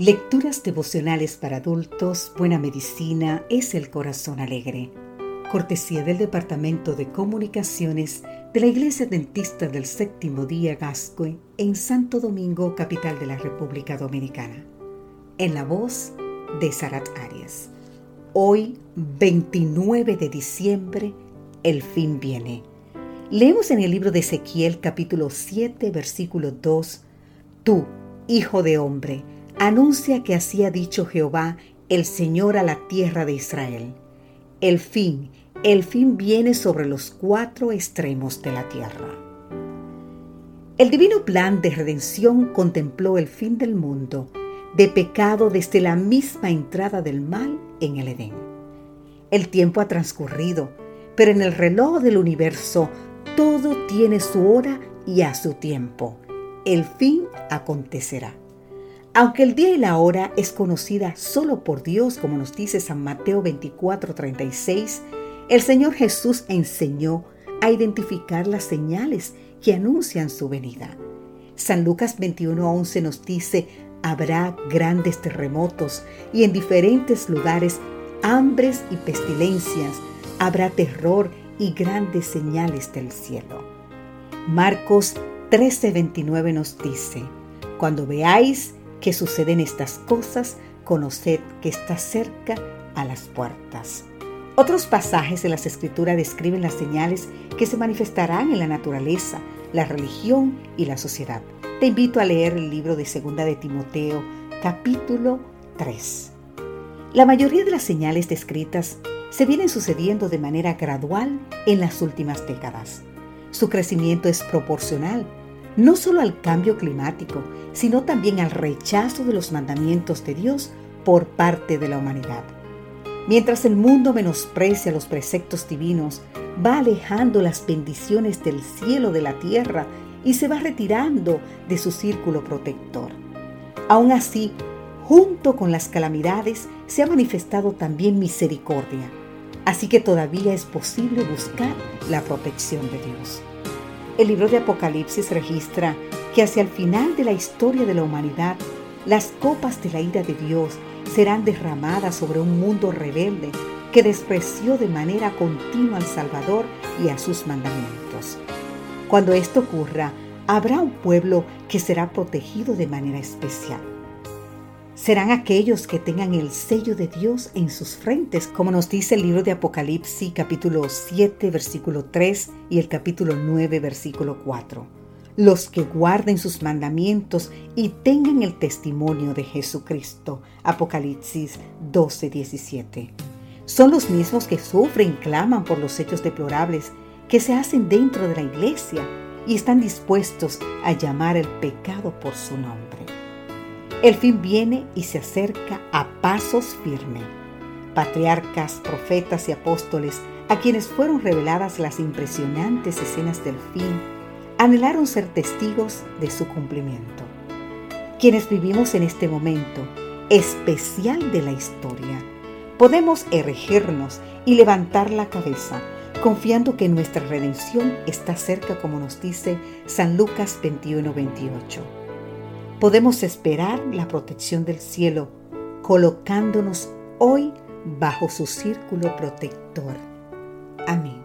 Lecturas devocionales para adultos, Buena Medicina es el Corazón Alegre. Cortesía del Departamento de Comunicaciones de la Iglesia Dentista del Séptimo Día Gascue en Santo Domingo, capital de la República Dominicana. En la voz de Sarat Arias. Hoy, 29 de diciembre, el fin viene. Leemos en el libro de Ezequiel capítulo 7, versículo 2, Tú, hijo de hombre, anuncia que así ha dicho Jehová, el Señor a la tierra de Israel. El fin, el fin viene sobre los cuatro extremos de la tierra. El divino plan de redención contempló el fin del mundo, de pecado desde la misma entrada del mal en el Edén. El tiempo ha transcurrido, pero en el reloj del universo todo tiene su hora y a su tiempo. El fin acontecerá. Aunque el día y la hora es conocida solo por Dios, como nos dice San Mateo 24:36, el Señor Jesús enseñó a identificar las señales que anuncian su venida. San Lucas 21:11 nos dice, habrá grandes terremotos y en diferentes lugares hambres y pestilencias, habrá terror y grandes señales del cielo. Marcos 13:29 nos dice, cuando veáis que suceden estas cosas, conoced que está cerca a las puertas. Otros pasajes de las Escrituras describen las señales que se manifestarán en la naturaleza, la religión y la sociedad. Te invito a leer el libro de Segunda de Timoteo, capítulo 3. La mayoría de las señales descritas se vienen sucediendo de manera gradual en las últimas décadas. Su crecimiento es proporcional no solo al cambio climático, sino también al rechazo de los mandamientos de Dios por parte de la humanidad. Mientras el mundo menosprecia los preceptos divinos, va alejando las bendiciones del cielo de la tierra y se va retirando de su círculo protector. Aún así, junto con las calamidades, se ha manifestado también misericordia, así que todavía es posible buscar la protección de Dios. El libro de Apocalipsis registra que hacia el final de la historia de la humanidad, las copas de la ira de Dios serán derramadas sobre un mundo rebelde que despreció de manera continua al Salvador y a sus mandamientos. Cuando esto ocurra, habrá un pueblo que será protegido de manera especial serán aquellos que tengan el sello de Dios en sus frentes, como nos dice el libro de Apocalipsis capítulo 7 versículo 3 y el capítulo 9 versículo 4. Los que guarden sus mandamientos y tengan el testimonio de Jesucristo. Apocalipsis 12 17. Son los mismos que sufren y claman por los hechos deplorables que se hacen dentro de la iglesia y están dispuestos a llamar el pecado por su nombre. El fin viene y se acerca a pasos firmes. Patriarcas, profetas y apóstoles, a quienes fueron reveladas las impresionantes escenas del fin, anhelaron ser testigos de su cumplimiento. Quienes vivimos en este momento especial de la historia, podemos erigirnos y levantar la cabeza, confiando que nuestra redención está cerca, como nos dice San Lucas 21-28 podemos esperar la protección del cielo colocándonos hoy bajo su círculo protector. Amén.